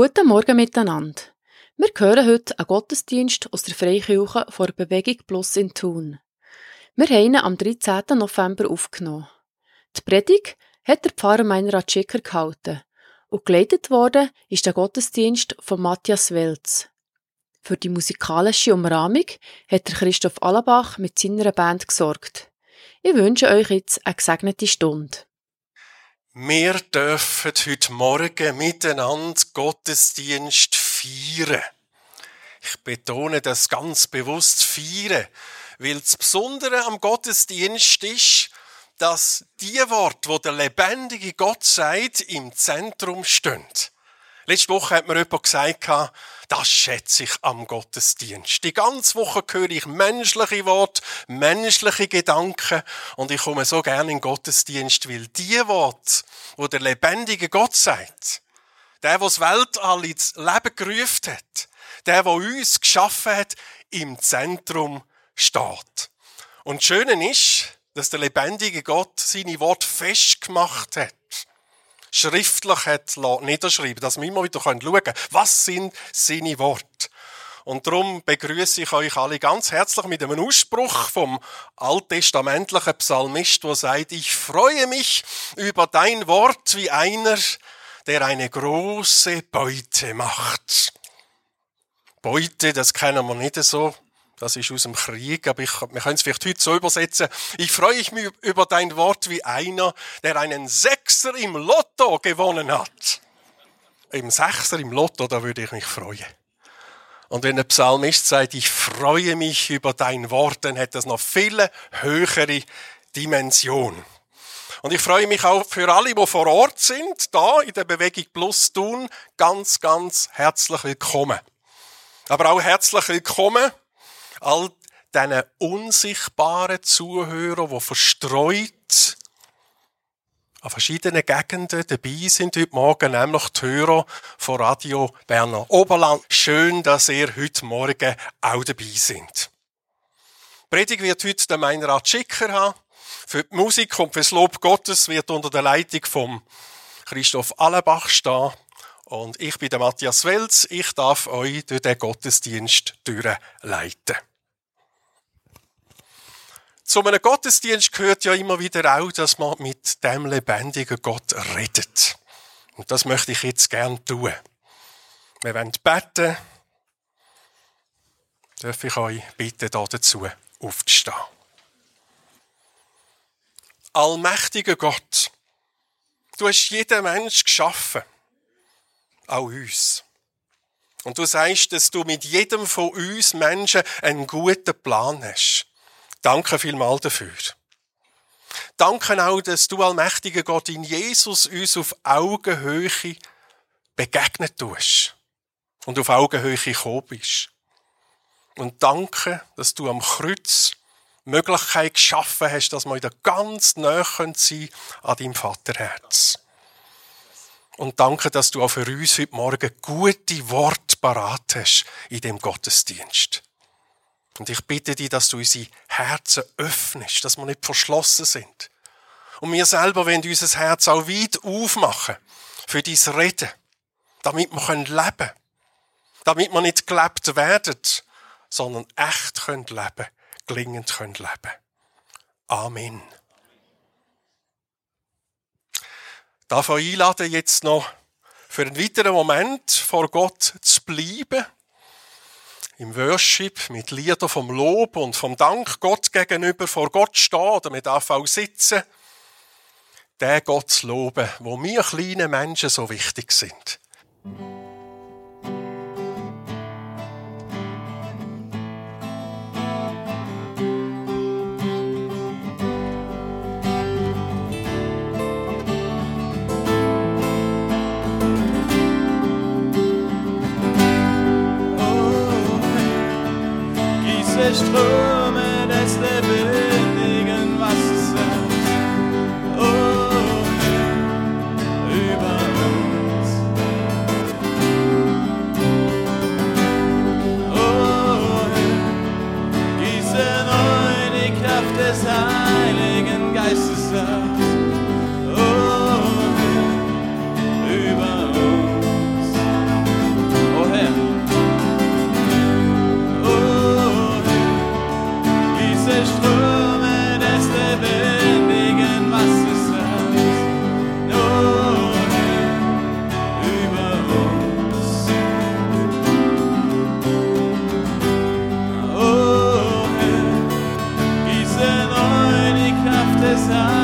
Guten Morgen miteinander. Wir hören heute einen Gottesdienst aus der Freikirche vor Bewegung Plus in Thun. Wir haben ihn am 13. November aufgenommen. Die Predigt hat der Pfarrer Meinrad Schicker gehalten und geleitet worden ist der Gottesdienst von Matthias Welz. Für die musikalische Umrahmung hat der Christoph Allabach mit seiner Band gesorgt. Ich wünsche euch jetzt eine gesegnete Stunde. Wir dürfen heute Morgen miteinander Gottesdienst feiern. Ich betone das ganz bewusst feiern, weil das Besondere am Gottesdienst ist, dass die Worte, wo der lebendige Gott sagt, im Zentrum stehen. Letzte Woche hat mir jemand gesagt, das schätze ich am Gottesdienst. Die ganze Woche höre ich menschliche Worte, menschliche Gedanken und ich komme so gerne in den Gottesdienst, weil die Worte, wo der lebendige Gott sagt, der, der das Weltall ins Leben gerufen hat, der, der uns geschaffen hat, im Zentrum steht. Und das Schöne ist, dass der lebendige Gott seine Worte festgemacht hat schriftlich hat niederschreiben dass wir immer wieder schauen können, was sind seine Worte. Und darum begrüße ich euch alle ganz herzlich mit einem Ausspruch vom alttestamentlichen Psalmist, wo sagt, ich freue mich über dein Wort wie einer, der eine große Beute macht. Beute, das kennen wir nicht so das ist aus dem Krieg, aber ich, wir können es vielleicht heute so übersetzen. Ich freue mich über dein Wort wie einer, der einen Sechser im Lotto gewonnen hat. Im Sechser im Lotto, da würde ich mich freuen. Und wenn der Psalmist sagt, ich freue mich über dein Wort, dann hat das noch viele höhere Dimension. Und ich freue mich auch für alle, die vor Ort sind, da in der Bewegung Plus tun, ganz, ganz herzlich willkommen. Aber auch herzlich willkommen all diesen unsichtbaren Zuhörern, die verstreut an verschiedenen Gegenden dabei sind heute Morgen, nämlich die Hörer von Radio Berner Oberland. Schön, dass ihr heute Morgen auch dabei sind. Die Predigt wird heute der Meinrad Schicker haben. Für die Musik und für das Lob Gottes wird unter der Leitung von Christoph Allebach stehen. Und ich bin der Matthias Welz. Ich darf euch durch den Gottesdienst durchleiten. Zu einem Gottesdienst gehört ja immer wieder auch, dass man mit dem lebendigen Gott redet. Und das möchte ich jetzt gern tun. Wir wollen beten. Darf ich euch bitten, dazu aufzustehen. Allmächtiger Gott, du hast jeden Mensch geschaffen. Auch uns. Und du sagst, dass du mit jedem von uns Menschen einen guten Plan hast. Danke vielmals dafür. Danke auch, dass du, allmächtiger Gott, in Jesus uns auf Augenhöhe begegnet tust und auf Augenhöhe gekommen bist. Und danke, dass du am Kreuz Möglichkeit geschaffen hast, dass wir wieder ganz nah sein können an deinem Vaterherz. Und danke, dass du auch für uns heute Morgen gute Worte parat hast in dem Gottesdienst. Und ich bitte dich, dass du unsere Herzen öffnest, dass wir nicht verschlossen sind. Und wir selber wollen unser Herz auch weit aufmachen für dein Reden, damit wir leben können. Damit wir nicht gelebt werden, sondern echt können leben, gelingend können leben. Amen. Darf ich einladen, jetzt noch für einen weiteren Moment vor Gott zu bleiben im Worship mit Liedern vom Lob und vom Dank Gott gegenüber vor Gott stehen oder mit auch sitzen, den Gott zu loben, wo mir kleine Menschen so wichtig sind. Ströme des desire.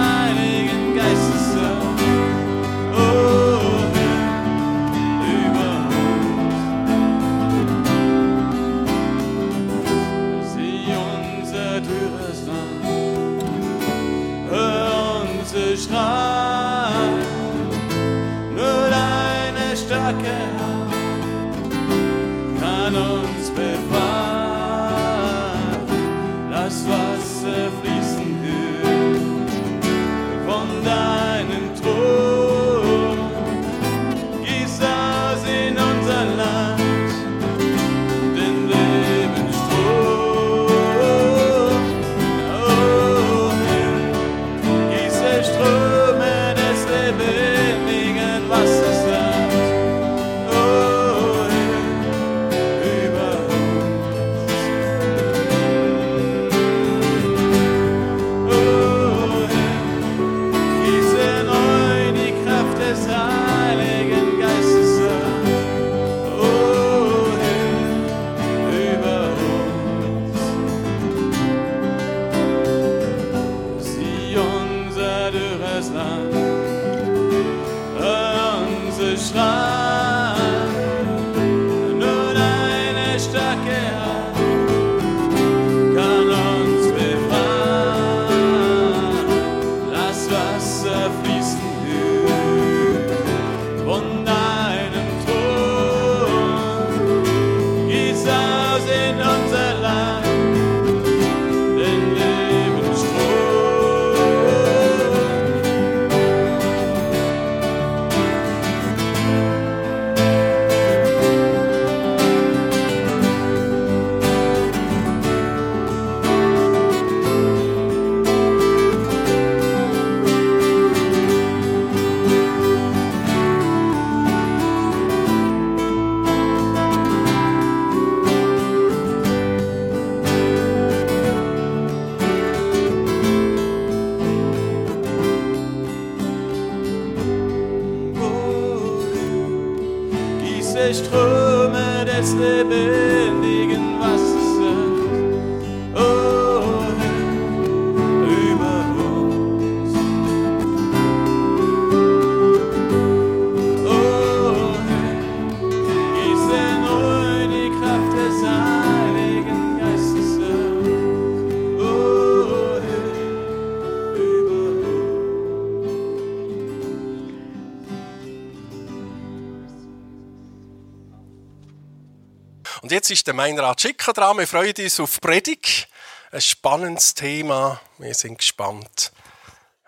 Jetzt ist der Meinrad Schicker dran. Wir freuen uns auf Predigt. Ein spannendes Thema. Wir sind gespannt.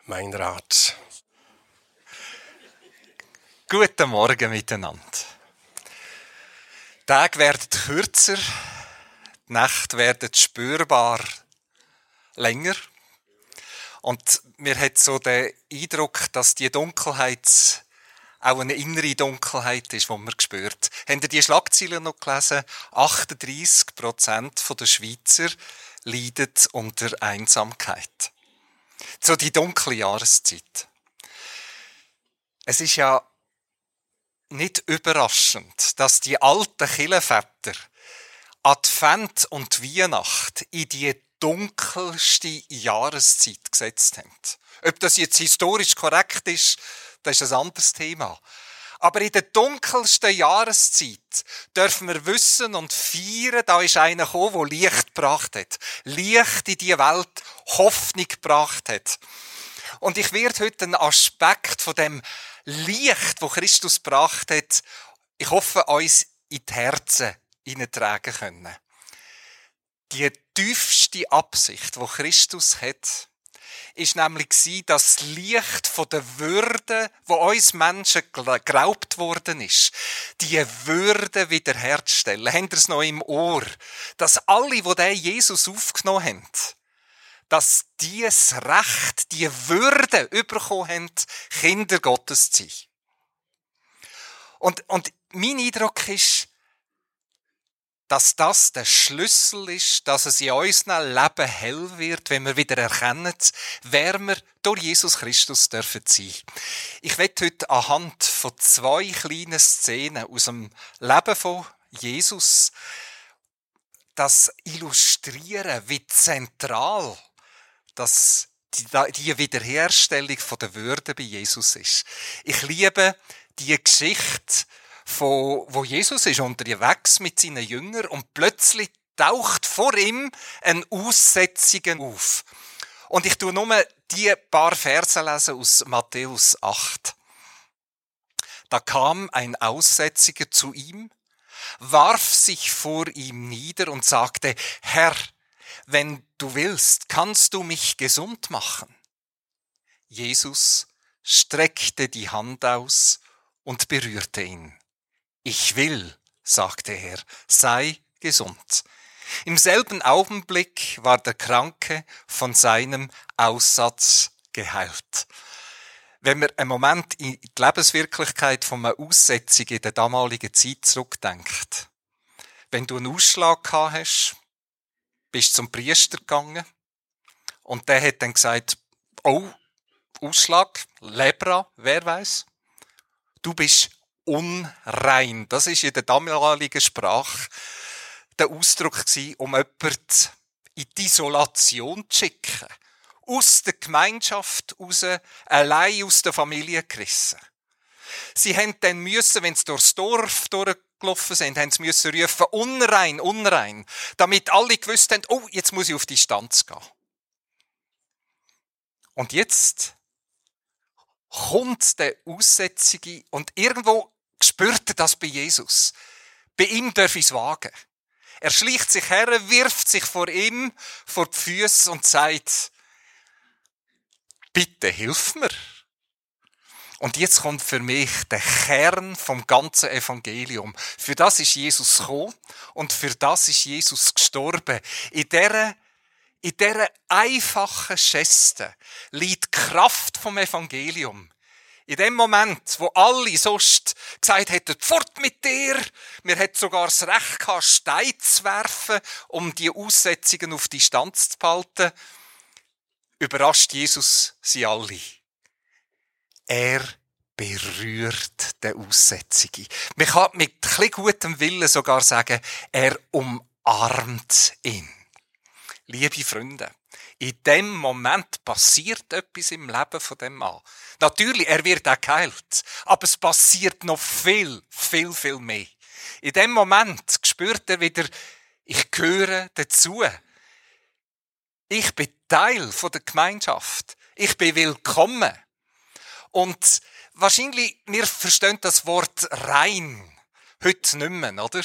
Meinrad. Guten Morgen miteinander. Die Tage werden kürzer, die Nächte werden spürbar länger. Und mir hat so den Eindruck, dass die Dunkelheit auch eine innere Dunkelheit ist, die man spürt. Habt ihr die Schlagzeilen noch gelesen? 38 Prozent der Schweizer leiden unter Einsamkeit. So die dunkle Jahreszeit. Es ist ja nicht überraschend, dass die alten Killenväter Advent und Weihnacht in die dunkelste Jahreszeit gesetzt haben. Ob das jetzt historisch korrekt ist, das ist ein anderes Thema. Aber in der dunkelsten Jahreszeit dürfen wir wissen und feiern, da ist einer gekommen, der Licht gebracht hat. Licht in die Welt, Hoffnung gebracht hat. Und ich werde heute einen Aspekt von dem Licht, wo Christus gebracht hat, ich hoffe, uns in die Herzen hineintragen können. Die tiefste Absicht, wo Christus hat, ist nämlich das Licht von der Würde, wo uns Menschen geraubt worden ist, die Würde wiederherzustellen. Habt ihr es noch im Ohr? Dass alle, wo der Jesus aufgenommen haben, dass die das Recht, die Würde bekommen haben, Kinder Gottes zu sein. Und, und mein Eindruck ist, dass das der Schlüssel ist, dass es in unserem Leben hell wird, wenn wir wieder erkennen, wer wir durch Jesus Christus dürfen sein. Ich werde heute anhand von zwei kleinen Szenen aus dem Leben von Jesus das illustrieren, wie zentral das die Wiederherstellung der Würde bei Jesus ist. Ich liebe die Geschichte von, wo Jesus ist unterwegs mit seinen Jüngern und plötzlich taucht vor ihm ein Aussetzungen auf. Und ich tue nur die paar Verse lesen aus Matthäus 8. Da kam ein Aussätziger zu ihm, warf sich vor ihm nieder und sagte, Herr, wenn du willst, kannst du mich gesund machen. Jesus streckte die Hand aus und berührte ihn. Ich will, sagte er, sei gesund. Im selben Augenblick war der Kranke von seinem Aussatz geheilt. Wenn man einen Moment in die Lebenswirklichkeit von einer Aussetzung in der damaligen Zeit zurückdenkt, wenn du einen Ausschlag gehabt hast, bist zum Priester gegangen und der hat dann gesagt, oh, Ausschlag, Lebra, wer weiß? Du bist unrein. Das ist in der damaligen Sprache der Ausdruck gewesen, um jemanden in die Isolation zu schicken. Aus der Gemeinschaft raus, allein aus der Familie gerissen. Sie haben dann müssen, wenn sie durchs Dorf durchgelaufen sind, haben sie müssen rufen, unrein, unrein, damit alle gewusst haben, oh, jetzt muss ich auf Distanz gehen. Und jetzt kommt der Aussätzige und irgendwo spürt er das bei Jesus. Bei ihm darf ich es wagen. Er schleicht sich her, wirft sich vor ihm vor die Füße und sagt, bitte hilf mir. Und jetzt kommt für mich der Kern vom ganzen Evangelium. Für das ist Jesus gekommen und für das ist Jesus gestorben. In dieser, in dieser einfachen Geste liegt die Kraft vom Evangelium. In dem Moment, wo alle sonst gesagt hätten, fort mit dir, mir hat sogar das Recht gehabt, Steine zu werfen, um die Aussetzungen auf Distanz zu behalten, überrascht Jesus sie alle. Er berührt den Aussätzigen. Man kann mit ein gutem Willen sogar sagen, er umarmt ihn. Liebe Freunde, in dem Moment passiert etwas im Leben von dem Mann. Natürlich, er wird auch geheilt, aber es passiert noch viel, viel, viel mehr. In dem Moment spürt er wieder, ich gehöre dazu. Ich bin Teil von der Gemeinschaft. Ich bin willkommen. Und wahrscheinlich, wir verstehen das Wort rein heute nicht mehr, oder?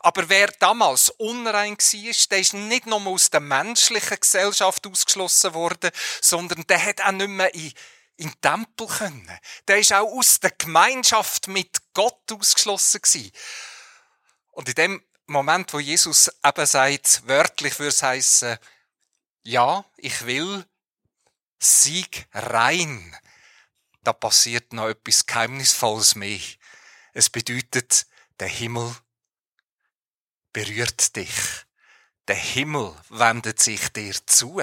Aber wer damals unrein war, der ist nicht nur aus der menschlichen Gesellschaft ausgeschlossen worden, sondern der hat auch nicht mehr in, in den Tempel können. Der ist auch aus der Gemeinschaft mit Gott ausgeschlossen gewesen. Und in dem Moment, wo Jesus eben sagt, wörtlich würde es heissen, ja, ich will Sieg rein. Da passiert noch etwas Geheimnisvolles mehr. Es bedeutet, der Himmel berührt dich. Der Himmel wendet sich dir zu.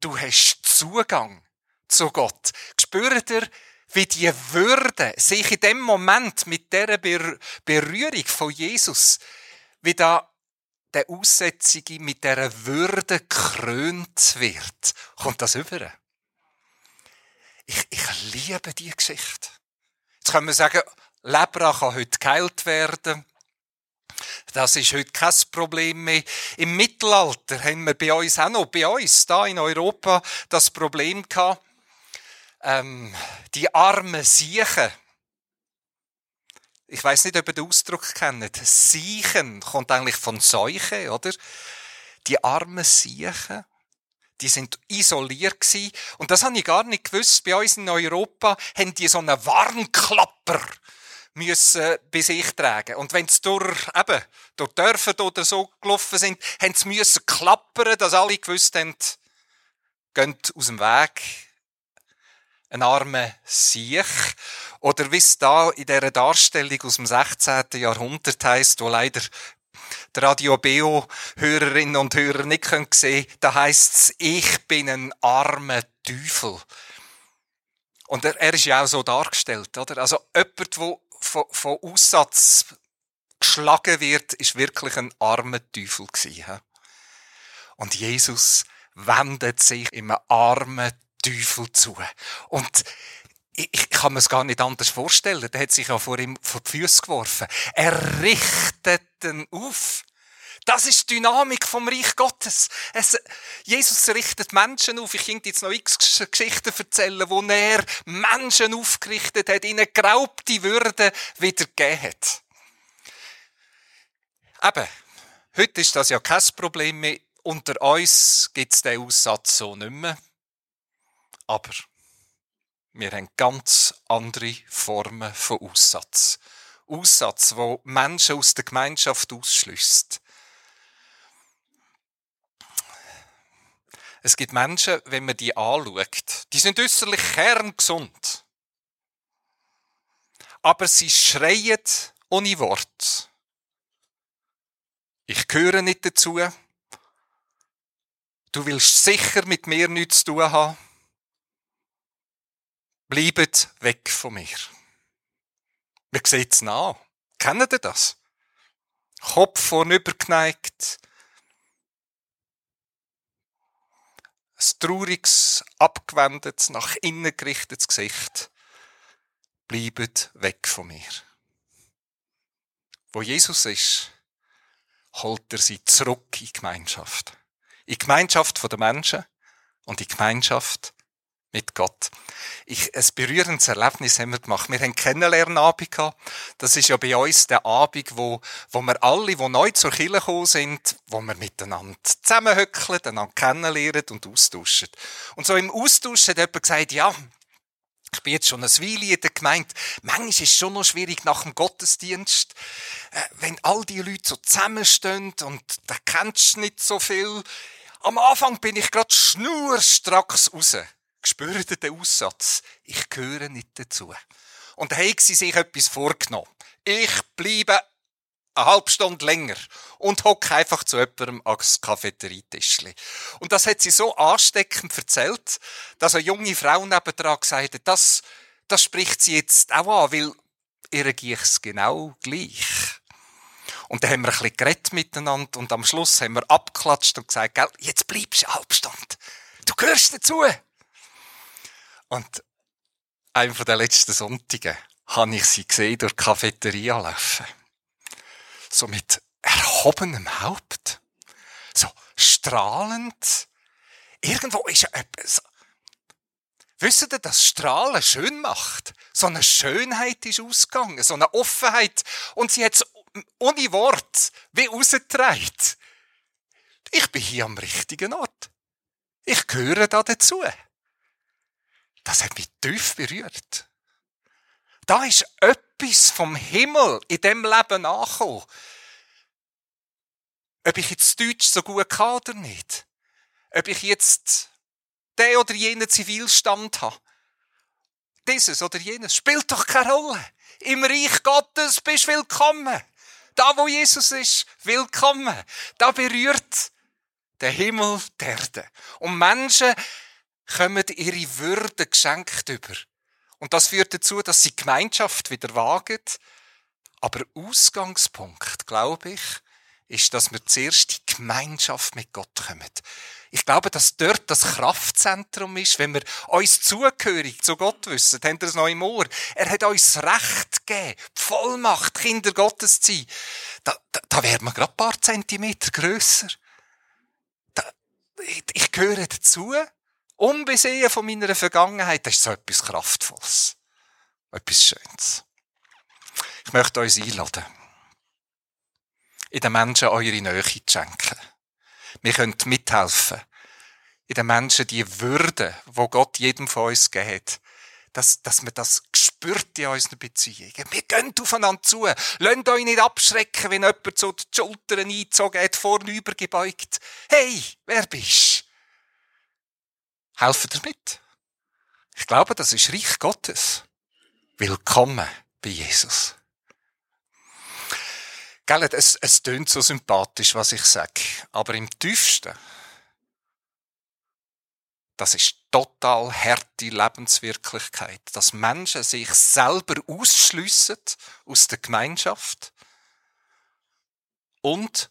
Du hast Zugang zu Gott. Spürt ihr, wie die Würde sich in dem Moment mit der Berührung von Jesus, wie da der Aussätzige mit der Würde krönt wird. Kommt das über? Ich, ich liebe die Geschichte. Jetzt können wir sagen, Lepra kann heute geheilt werden. Das ist heute kein Problem mehr. Im Mittelalter haben wir bei uns auch noch, bei uns, da in Europa, das Problem gehabt, ähm, die armen Siechen. Ich weiß nicht, ob ihr den Ausdruck kennt. Siechen kommt eigentlich von Seuche, oder? Die armen Siechen, die sind isoliert gewesen. Und das habe ich gar nicht gewusst. Bei uns in Europa haben die so einen Warnklapper müssen bei sich tragen. Und wenn sie durch, eben, durch Dörfer oder so gelaufen sind, haben sie müssen klappern, dass alle gewusst haben, geht aus dem Weg, ein armer Siech. Oder wie es da in dieser Darstellung aus dem 16. Jahrhundert heisst, wo leider die Radio Beo Hörerinnen und Hörer nicht sehen können, da heisst es, ich bin ein armer Teufel. Und er, er ist ja auch so dargestellt, oder? Also jemand, der von, von Aussatz geschlagen wird, ist wirklich ein armer Teufel gewesen. Und Jesus wendet sich einem armen Teufel zu. Und ich, ich kann mir es gar nicht anders vorstellen. Der hat sich ja vor ihm vor die Füße geworfen. Er richtet ihn auf. Das ist die Dynamik vom Reich Gottes. Es, Jesus richtet Menschen auf. Ich könnte jetzt noch x Geschichten erzählen, wo er Menschen aufgerichtet hat, ihnen geraubte Würde wieder gegeben hat. Eben, heute ist das ja kein Problem mehr. Unter uns gibt es den Aussatz so nicht mehr. Aber wir haben ganz andere Formen von Aussatz. Aussatz, wo Menschen aus der Gemeinschaft ausschließt. Es gibt Menschen, wenn man die anschaut, die sind äußerlich kerngesund. Aber sie schreien ohne Wort. Ich gehöre nicht dazu. Du willst sicher mit mir nichts zu tun haben. Bleibt weg von mir. Wir sehen es nach. Kennt ihr das? Kopf vornübergeneigt. Ein trauriges, abgewendetes, nach innen gerichtetes Gesicht. Bleibt weg von mir. Wo Jesus ist, holt er sie zurück in Gemeinschaft. In die Gemeinschaft der Menschen und in Gemeinschaft mit Gott. Ich, ein berührendes Erlebnis haben wir gemacht. Wir haben Kennenlernabend gehabt. Das ist ja bei uns der Abend, wo, wo wir alle, die neu zur Kirche gekommen sind, wo wir miteinander zusammenhöckeln, einander kennenlernen und austauschen. Und so im Austausch hat jemand gesagt, ja, ich bin jetzt schon eine Weile in der Gemeinde. Manchmal ist es schon noch schwierig nach dem Gottesdienst, äh, wenn all die Leute so zusammenstehen und da kennst du nicht so viel. Am Anfang bin ich gerade schnurstracks raus. Spürt ihr den Aussatz? Ich gehöre nicht dazu. Und haben sie sich etwas vorgenommen. Ich bleibe eine halbe Stunde länger und hocke einfach zu jemandem ans Cafeterietischli. Und das hat sie so ansteckend erzählt, dass eine junge Frau nebendran gesagt hat, das, das spricht sie jetzt auch an, weil ihr geht es genau gleich. Und dann haben wir ein bisschen geredet miteinander und am Schluss haben wir abgeklatscht und gesagt, jetzt bleibst du eine halbe Stunde. Du gehörst dazu. Und einem von den letzten Sonntagen habe ich sie gesehen durch die Cafeteria laufen. So mit erhobenem Haupt. So strahlend. Irgendwo ist ja etwas. Wisst ihr, dass Strahlen schön macht? So eine Schönheit ist ausgegangen, so eine Offenheit. Und sie hat es ohne Wort wie rausgetragen. Ich bin hier am richtigen Ort. Ich gehöre da dazu. Das hat mich tief berührt. Da ist etwas vom Himmel in dem Leben angekommen. Ob ich jetzt Deutsch so gut kann oder nicht. Ob ich jetzt den oder jenen Zivilstand habe. Dieses oder jenes spielt doch keine Rolle. Im Reich Gottes bist du willkommen. Da, wo Jesus ist, willkommen. Da berührt der Himmel die Erde. Und Menschen kommen ihre Würde geschenkt über. Und das führt dazu, dass sie Gemeinschaft wieder wagen. Aber Ausgangspunkt, glaube ich, ist, dass wir zuerst die Gemeinschaft mit Gott kommen. Ich glaube, dass dort das Kraftzentrum ist, wenn wir uns zugehörig zu Gott wissen. Habt ihr es noch im Ohr? Er hat uns Recht gegeben, Vollmacht, Kinder Gottes zu sein. Da, da, da werden wir gerade ein paar Zentimeter grösser. Da, ich, ich gehöre dazu. Unbesehen von meiner Vergangenheit, das ist so etwas Kraftvolles. Etwas Schönes. Ich möchte uns einladen, in den Menschen eure Nähe zu schenken. Wir können mithelfen, in den Menschen die Würde, wo Gott jedem von uns gegeben dass, dass man das spürt in unseren Beziehungen. Wir gehen aufeinander zu. Lasst euch nicht abschrecken, wenn jemand so die Schultern eingezogen hat, vorne übergebeugt. Hey, wer bist Helfen ihr mit? Ich glaube, das ist Reich Gottes. Willkommen bei Jesus. Gell, es, es tönt so sympathisch, was ich sage. Aber im tiefsten, das ist total harte Lebenswirklichkeit, dass Menschen sich selber ausschliessen aus der Gemeinschaft und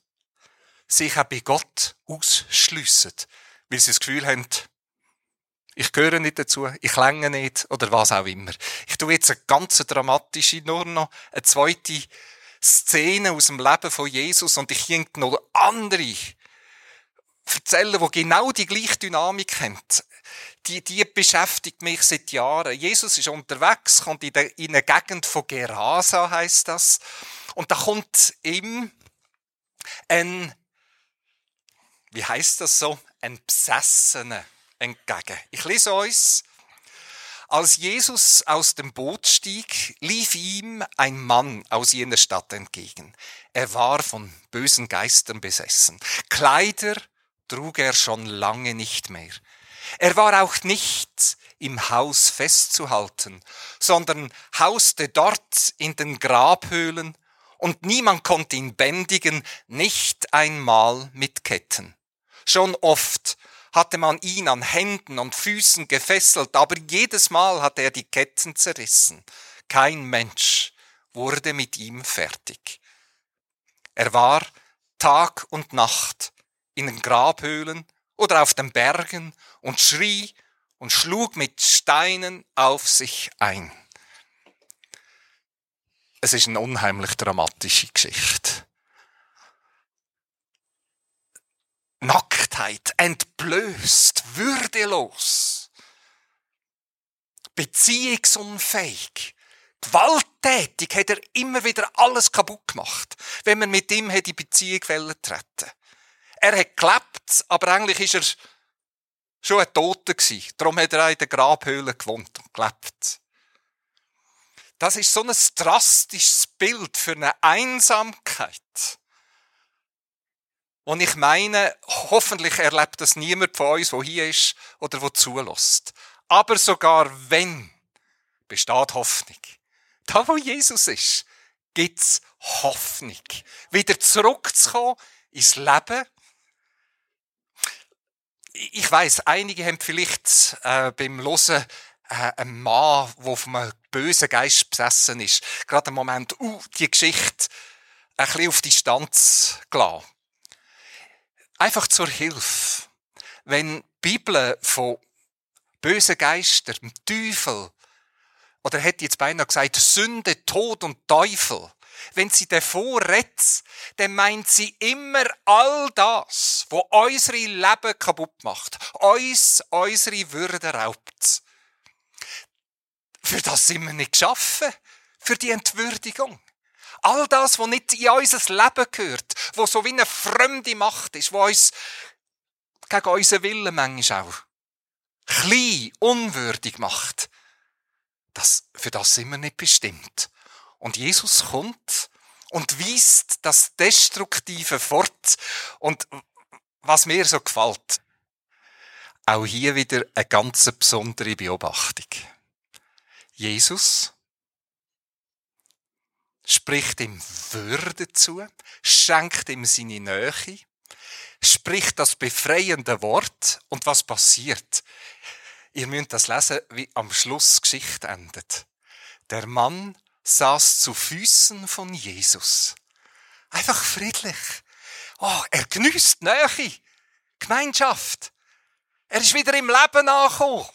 sich auch bei Gott ausschliessen, weil sie das Gefühl haben, ich gehöre nicht dazu, ich länge nicht oder was auch immer. Ich tue jetzt eine ganz dramatische, nur noch eine zweite Szenen aus dem Leben von Jesus und ich könnte noch andere erzählen, die genau die gleiche Dynamik haben. Die, die beschäftigt mich seit Jahren. Jesus ist unterwegs, kommt in, der, in eine Gegend von Gerasa, heißt das. Und da kommt ihm ein, wie heißt das so, ein Besessener entgegen. Ich lese uns. Als Jesus aus dem Boot stieg, lief ihm ein Mann aus jener Stadt entgegen. Er war von bösen Geistern besessen. Kleider trug er schon lange nicht mehr. Er war auch nicht im Haus festzuhalten, sondern hauste dort in den Grabhöhlen, und niemand konnte ihn bändigen, nicht einmal mit Ketten. Schon oft hatte man ihn an Händen und Füßen gefesselt, aber jedes Mal hatte er die Ketten zerrissen. Kein Mensch wurde mit ihm fertig. Er war Tag und Nacht in den Grabhöhlen oder auf den Bergen und schrie und schlug mit Steinen auf sich ein. Es ist eine unheimlich dramatische Geschichte. Nacktheit, entblößt, würdelos, beziehungsunfähig, gewalttätig hat er immer wieder alles kaputt gemacht, wenn man mit ihm die Beziehung treten Er hat gelebt, aber eigentlich ist er schon ein Toter gewesen. Darum hat er in der Grabhöhle gewohnt und gelebt. Das ist so ein drastisches Bild für eine Einsamkeit. Und ich meine, hoffentlich erlebt das niemand von uns, der hier ist oder der zulässt. Aber sogar wenn, besteht Hoffnung. Da, wo Jesus ist, gibt's Hoffnung. Wieder zurückzukommen ins Leben. Ich weiß, einige haben vielleicht äh, beim Hören äh, einen Mann, der von einem bösen Geist besessen ist, gerade im Moment, uh, die Geschichte ein bisschen auf Distanz gelassen einfach zur Hilfe. Wenn Bibel von bösen Geistern, dem Teufel, oder hätte jetzt beinahe gesagt, Sünde, Tod und Teufel, wenn sie davor redet, dann meint sie immer all das, wo unsere Leben kaputt macht, uns unsere Würde raubt. Für das sind wir nicht geschaffen, für die Entwürdigung. All das, was nicht in unser Leben gehört, wo so wie eine fremde Macht ist, wo uns gegen unseren Willen manchmal auch klein, unwürdig macht, das, für das sind wir nicht bestimmt. Und Jesus kommt und weist das Destruktive fort. Und was mir so gefällt, auch hier wieder eine ganz besondere Beobachtung. Jesus spricht ihm Würde zu, schenkt ihm seine Nähe, spricht das befreiende Wort und was passiert? Ihr müsst das lesen, wie am Schluss Geschichte endet. Der Mann saß zu Füßen von Jesus. Einfach friedlich. Oh, er genießt Nähe, Gemeinschaft. Er ist wieder im Leben angekommen.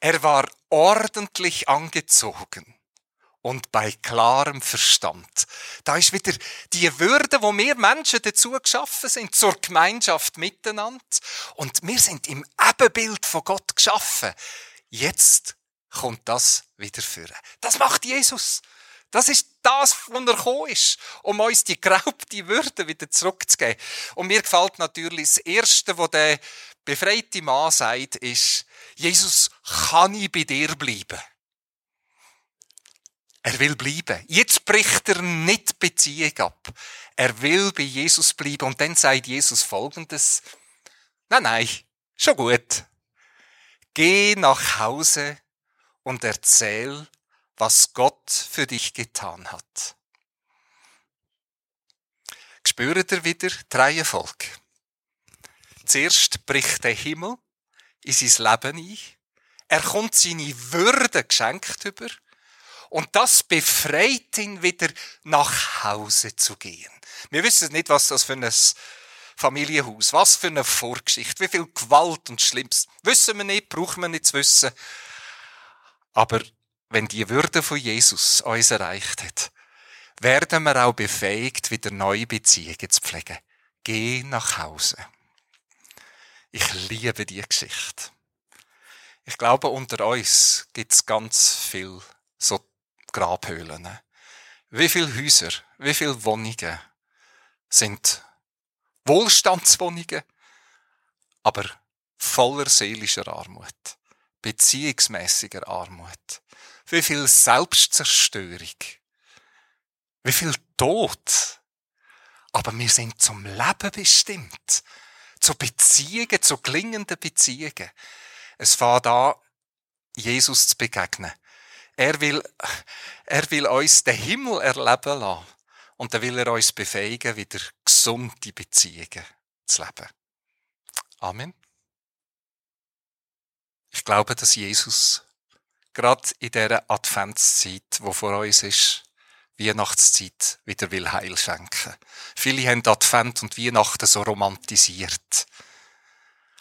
Er war ordentlich angezogen und bei klarem Verstand. Da ist wieder die Würde, wo wir Menschen dazu geschaffen sind, zur Gemeinschaft miteinander. Und wir sind im Ebenbild von Gott geschaffen. Jetzt kommt das wieder führen. Das macht Jesus. Das ist das, wo er gekommen ist, um uns die geraubte Würde wieder zurückzugeben. Und mir gefällt natürlich das Erste, was der befreite Mann sagt, ist, Jesus, kann ich bei dir bleiben? Er will bleiben. Jetzt bricht er nicht Beziehung ab. Er will bei Jesus bleiben. Und dann sagt Jesus folgendes. Nein, nein, schon gut. Geh nach Hause und erzähl, was Gott für dich getan hat. Spürt er wieder die Reihenfolge. Zuerst bricht der Himmel in sein Leben ein. Er kommt seine Würde geschenkt über und das befreit ihn wieder nach Hause zu gehen. Wir wissen nicht, was das für ein Familienhaus, was für eine Vorgeschichte, wie viel Gewalt und Schlimmes. Wissen wir nicht, brauchen wir nicht zu wissen. Aber wenn die Würde von Jesus uns erreicht hat, werden wir auch befähigt, wieder neue Beziehungen zu pflegen. Geh nach Hause. Ich liebe die Geschichte. Ich glaube, unter uns gibt es ganz viel so Grabhöhlen. Wie viele Häuser, wie viele Wohnungen sind Wohlstandswohnungen, aber voller seelischer Armut, beziehungsmäßiger Armut. Wie viel Selbstzerstörung, wie viel Tod. Aber wir sind zum Leben bestimmt, zu Beziehungen, zu gelingenden Beziehungen. Es fängt an, Jesus zu begegnen. Er will, er will uns den Himmel erleben lassen. Und dann will er uns befähigen, wieder gesunde Beziehungen zu leben. Amen. Ich glaube, dass Jesus gerade in dieser Adventszeit, wo vor uns ist, Weihnachtszeit wieder will Heil schenken. Viele haben Advent und Weihnachten so romantisiert.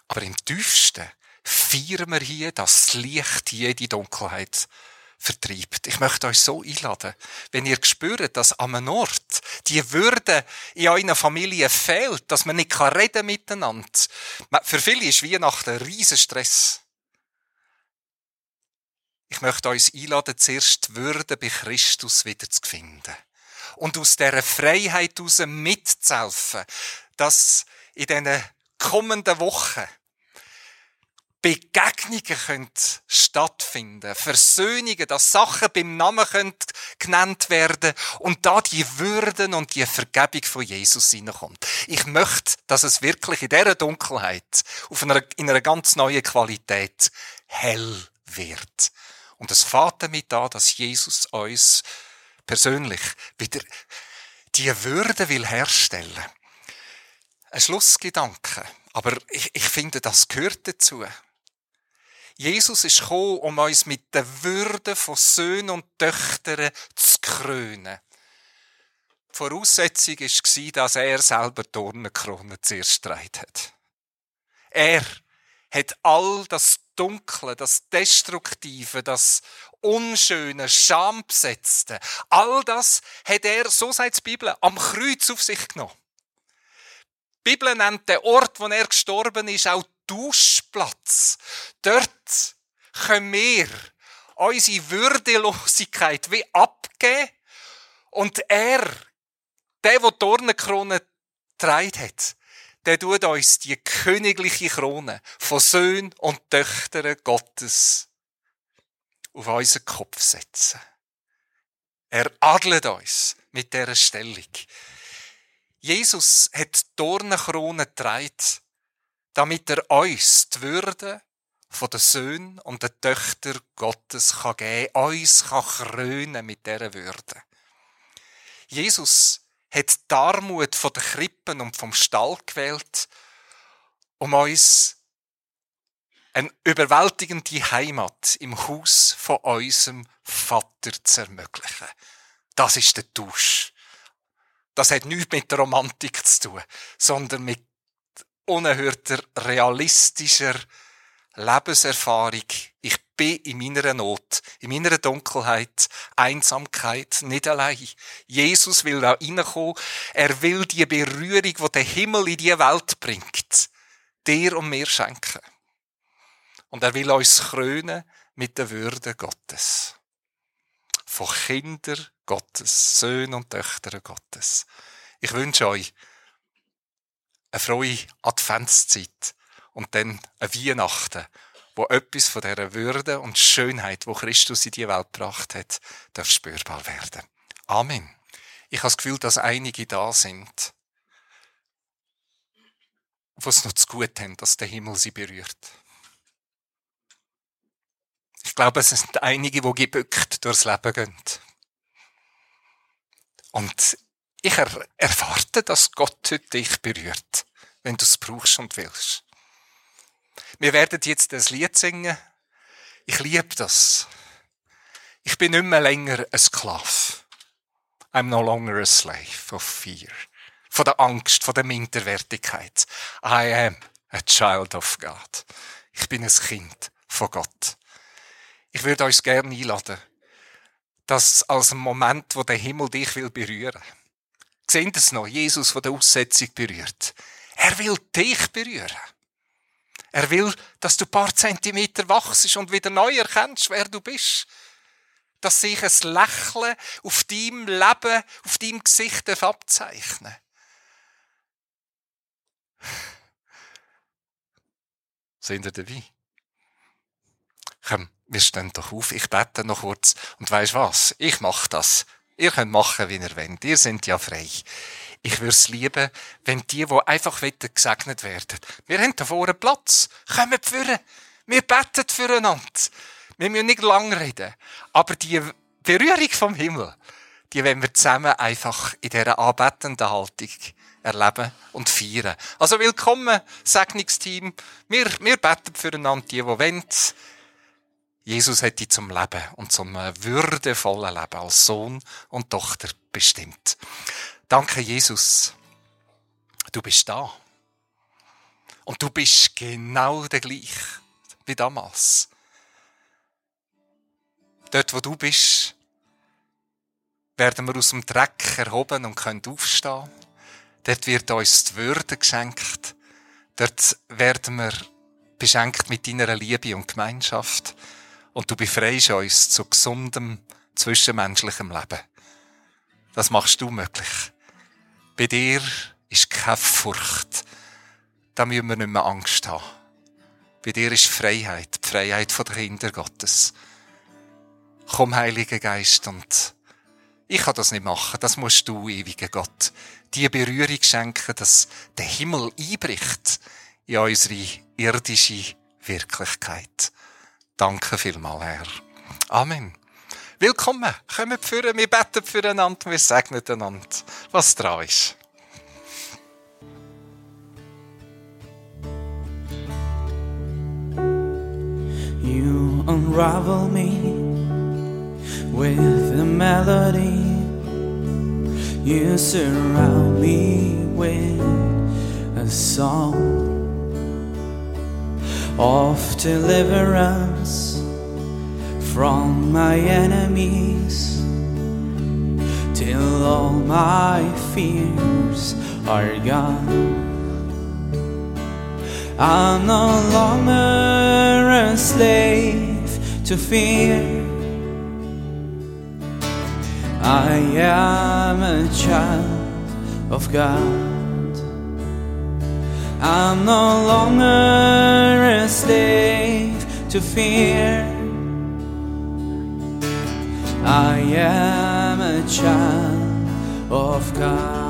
Aber im tiefsten feiern wir hier, dass das Licht jede Dunkelheit vertreibt. Ich möchte euch so einladen, wenn ihr spürt, dass am Ort die Würde in eurer Familie fehlt, dass man nicht reden miteinander. Für viele ist Weihnachten ein riesen Stress. Ich möchte uns einladen, zuerst die Würde bei Christus wieder zu finden. Und aus dieser Freiheit heraus mitzuhelfen, dass in diesen kommenden Wochen Begegnungen können stattfinden, Versöhnungen, dass Sachen beim Namen können genannt werden und da die Würden und die Vergebung von Jesus hineinkommt. Ich möchte, dass es wirklich in dieser Dunkelheit auf einer, in einer ganz neuen Qualität hell wird. Und es fängt damit an, dass Jesus uns persönlich wieder die Würde will herstellen. Ein Schlussgedanke. Aber ich, ich finde, das gehört dazu. Jesus ist gekommen, um uns mit der Würde von Söhnen und Töchtern zu krönen. Die Voraussetzung war, dass er selber die Dornenkrone zuerst getragen hat. Er hat all das Dunkle, das Destruktive, das Unschöne, Schambesetzte, all das hat er, so sagt die Bibel, am Kreuz auf sich genommen. Die Bibel nennt den Ort, wo er gestorben ist, auch Duschplatz. Dort können wir unsere Würdelosigkeit wie abgeben und er, der, der die Dornenkrone getragen hat, der tut uns die königliche Krone von Söhnen und Töchtern Gottes auf unseren Kopf setzen. Er adelt uns mit dieser Stellung. Jesus hat die Dornenkrone getragen, damit er uns die Würde von den Söhnen und den Töchtern Gottes kann geben, uns kann krönen mit dieser Würde. Jesus hat die Armut von den Krippen und vom Stall gewählt, um uns eine überwältigende Heimat im Haus von unserem Vater zu ermöglichen. Das ist der Tausch. Das hat nichts mit der Romantik zu tun, sondern mit unerhörter, realistischer Lebenserfahrung. Ich bin in meiner Not, in meiner Dunkelheit, Einsamkeit, nicht allein. Jesus will da reinkommen. Er will die Berührung, die der Himmel in die Welt bringt, dir und mir schenken. Und er will uns krönen mit der Würde Gottes. Von Kinder Gottes, Söhnen und Töchter Gottes. Ich wünsche euch eine frohe Adventszeit und dann eine Weihnachten, wo etwas von dieser Würde und Schönheit, wo Christus in die Welt gebracht hat, darf spürbar werden. Amen. Ich habe das Gefühl, dass einige da sind, die es noch zu gut haben, dass der Himmel sie berührt. Ich glaube, es sind einige, die gebückt durchs Leben gehen. Und ich er erwarte, dass Gott heute dich berührt, wenn du es brauchst und willst. Wir werden jetzt das Lied singen. Ich liebe das. Ich bin nicht mehr länger ein Sklave. I'm no longer a slave of fear. Von der Angst, von der Minderwertigkeit. I am a child of God. Ich bin ein Kind von Gott. Ich würde euch gerne einladen, das als Moment, wo der Himmel dich will berühren. Sehen es noch? Jesus, der der Aussetzung berührt. Er will dich berühren. Er will, dass du ein paar Zentimeter wachst und wieder neu erkennst, wer du bist. Dass sich ein Lächeln auf deinem Leben, auf deinem Gesicht abzeichnen Sind ihr dabei? Komm, wir stehen doch auf. Ich bete noch kurz. Und weisst was? Ich mach das. Ihr könnt machen, wie ihr wollt. Ihr seid ja frei. Ich würde es lieben, wenn die, die einfach gesegnet werden. Wir haben da vorne Platz. Kommt führen. Wir beten füreinander. Wir müssen nicht lang reden. Aber die Berührung vom Himmel, die wollen wir zusammen einfach in dieser anbetenden Haltung erleben und feiern. Also willkommen, Segnungsteam. Wir, wir beten füreinander, die, die wollen. Jesus hat dich zum Leben und zum würdevollen Leben als Sohn und Tochter bestimmt. Danke, Jesus. Du bist da. Und du bist genau der gleich wie damals. Dort, wo du bist, werden wir aus dem Dreck erhoben und können aufstehen. Dort wird uns die Würde geschenkt. Dort werden wir beschenkt mit deiner Liebe und Gemeinschaft und du befreist uns zu gesundem, zwischenmenschlichem Leben. Das machst du möglich. Bei dir ist keine Furcht. Da müssen wir nicht mehr Angst haben. Bei dir ist Freiheit, die Freiheit der Kinder Gottes. Komm, Heiliger Geist, und ich kann das nicht machen, das musst du, ewiger Gott. Die Berührung schenken, dass der Himmel einbricht in unsere irdische Wirklichkeit. Danke vielmal, Herr. Amen. Willkommen. Kommt führen, wir beten füreinander, wir segnen einander, was dran ist. You unravel me with a melody. You surround me with a song of deliverance from my enemies till all my fears are gone. I'm no longer a slave to fear. I am a child of God. I'm no longer a slave to fear. I am a child of God.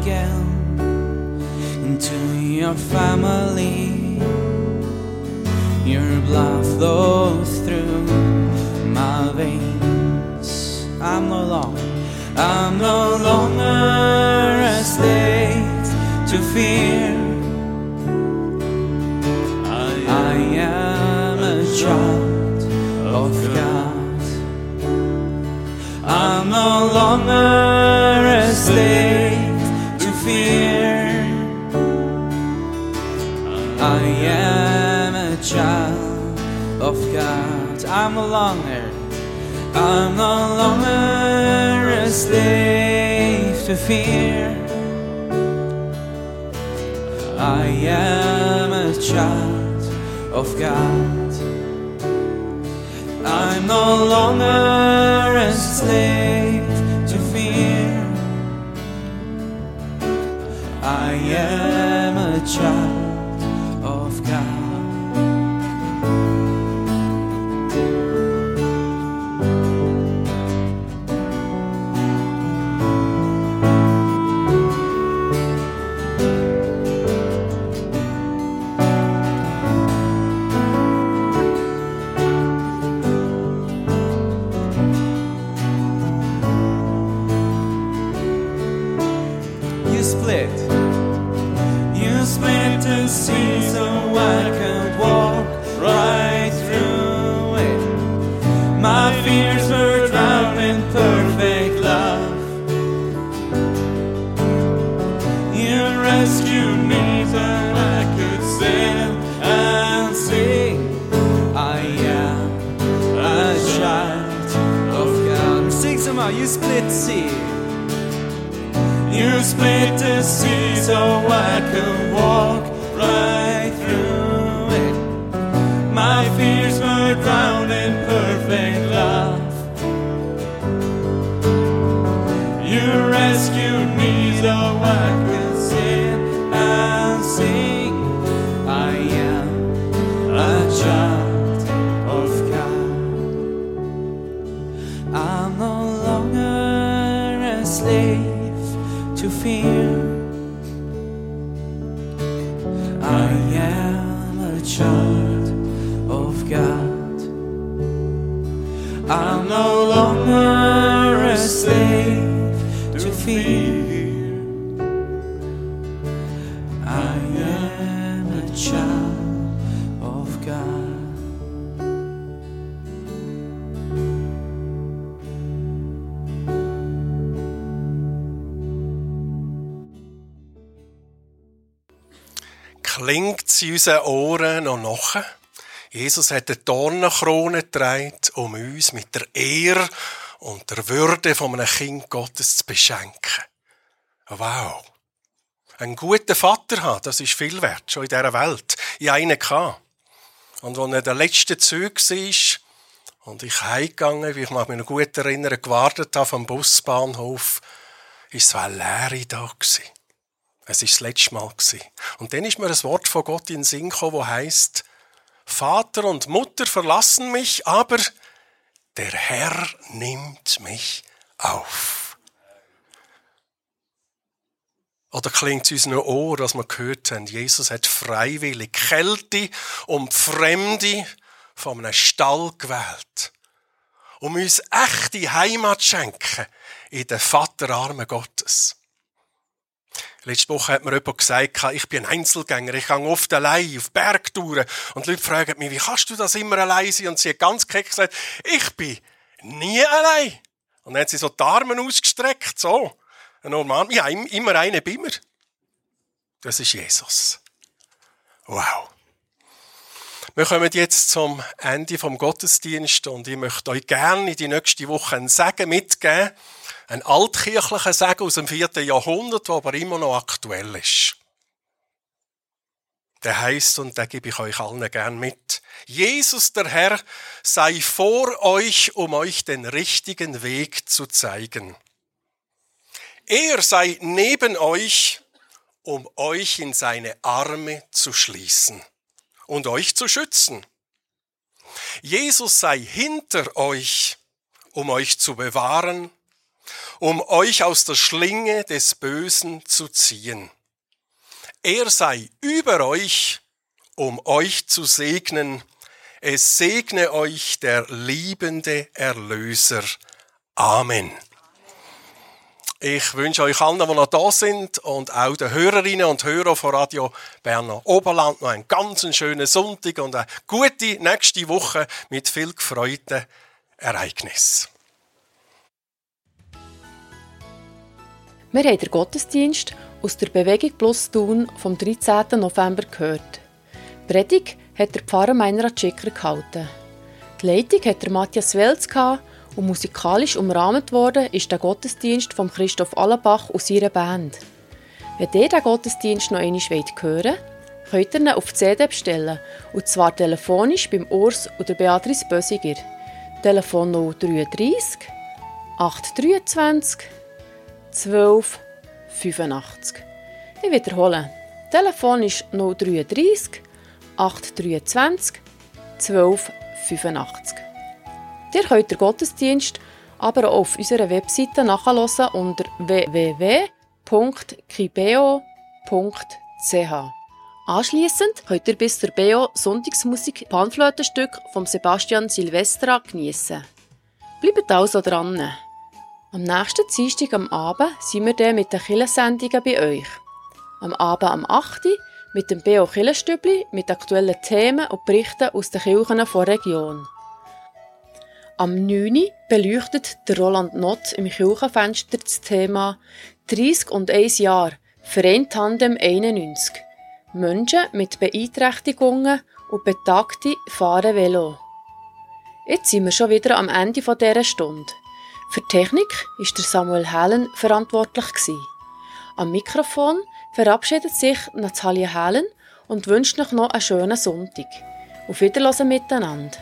Again into your family. Your blood flows through my veins. I'm no longer, I'm no longer a slave to fear. I am a child of God. I'm no longer I'm no longer, I'm no longer a slave to fear. I am a child of God. I'm no longer a split You split the sea so I could walk right through it. My fears were drowned in perfect love. You rescued me so I could stand and sing. I am a child of God. Sing some more. You split sea. Split the sea so I could walk right through it. My fears were drowned In unseren Ohren noch nach? Jesus hat eine Dornenkrone getragen, um uns mit der Ehre und der Würde von einem Kind Gottes zu beschenken. Wow. Einen guten Vater haben, das ist viel wert, schon in dieser Welt. Ich einen gehabt. Und als er der letzten Zug war, und ich heimgegangen, wie ich mich noch gut erinnere, gewartet habe am Busbahnhof, ist so eine Leere da gewesen. Es war das letzte Mal. Und dann ist mir ein Wort von Gott in den Sinn gekommen, das heisst, Vater und Mutter verlassen mich, aber der Herr nimmt mich auf. Oder klingt es unseren Ohr, dass wir gehört haben, Jesus hat freiwillig Kälte und Fremde von einem Stall gewählt, um uns echte Heimat zu schenken in den Vaterarmen Gottes. Letzte Woche hat mir jemand gesagt, ich bin ein Einzelgänger, ich gehe oft allein auf Bergtouren. Und die Leute fragen mich, wie kannst du das immer allein sein? Und sie hat ganz keck gesagt, ich bin nie allein. Und dann hat sie so die Arme ausgestreckt, so. Normal, ja, immer eine bei mir. Das ist Jesus. Wow. Wir kommen jetzt zum Ende vom Gottesdienst und ich möchte euch gerne in die nächste Woche einen Segen mitgeben. Ein altkirchlicher Segen aus dem vierten Jahrhundert, der aber immer noch aktuell ist. Der heißt und da gebe ich euch allen gern mit. Jesus, der Herr, sei vor euch, um euch den richtigen Weg zu zeigen. Er sei neben euch, um euch in seine Arme zu schließen und euch zu schützen. Jesus sei hinter euch, um euch zu bewahren, um euch aus der Schlinge des Bösen zu ziehen. Er sei über euch, um euch zu segnen. Es segne euch der liebende Erlöser. Amen. Ich wünsche euch allen, die noch da sind und auch den Hörerinnen und Hörern von Radio Berner Oberland noch einen ganz schönen Sonntag und eine gute nächste Woche mit viel gefreuten Ereignissen. Wir haben den Gottesdienst aus der Bewegung Plus Thun vom 13. November gehört. Die Predigt hat der Pfarrer Meinrad Schicker gehalten. Die Leitung hat der Matthias Welz gehabt und musikalisch umrahmt worden ist der Gottesdienst von Christoph Allenbach aus ihrer Band. Wenn ihr den Gottesdienst noch einmal hören wollt, könnt ihr ihn auf die CD bestellen, und zwar telefonisch beim Urs oder Beatrice Bösiger. Telefon 033 823 12 85. Ich wiederhole. Telefon ist 033 823 12 85. Ihr könnt den Gottesdienst aber auch auf unserer Webseite nachhören unter www.kibeo.ch. Anschliessend könnt ihr bis zur Beo Sonntagsmusik Panflötenstück von Sebastian Silvestra geniessen. Bleibt also dran. Am nächsten Dienstag am Abend sind wir dann mit den Kirchensendungen bei euch. Am Abend am 8. Uhr mit dem B.O. Killenstübli mit aktuellen Themen und Berichten aus den Kirchen der Region. Am 9. beleuchtet der Roland Nott im Kirchenfenster das Thema 30 und 1 Jahr Verein Tandem 91. Menschen mit Beeinträchtigungen und Betagte fahren Velo. Jetzt sind wir schon wieder am Ende dieser Stunde. Für die Technik ist der Samuel Helen verantwortlich gewesen. Am Mikrofon verabschiedet sich Natalia Helen und wünscht euch noch einen schönen Sonntag. Auf Wiedersehen miteinander.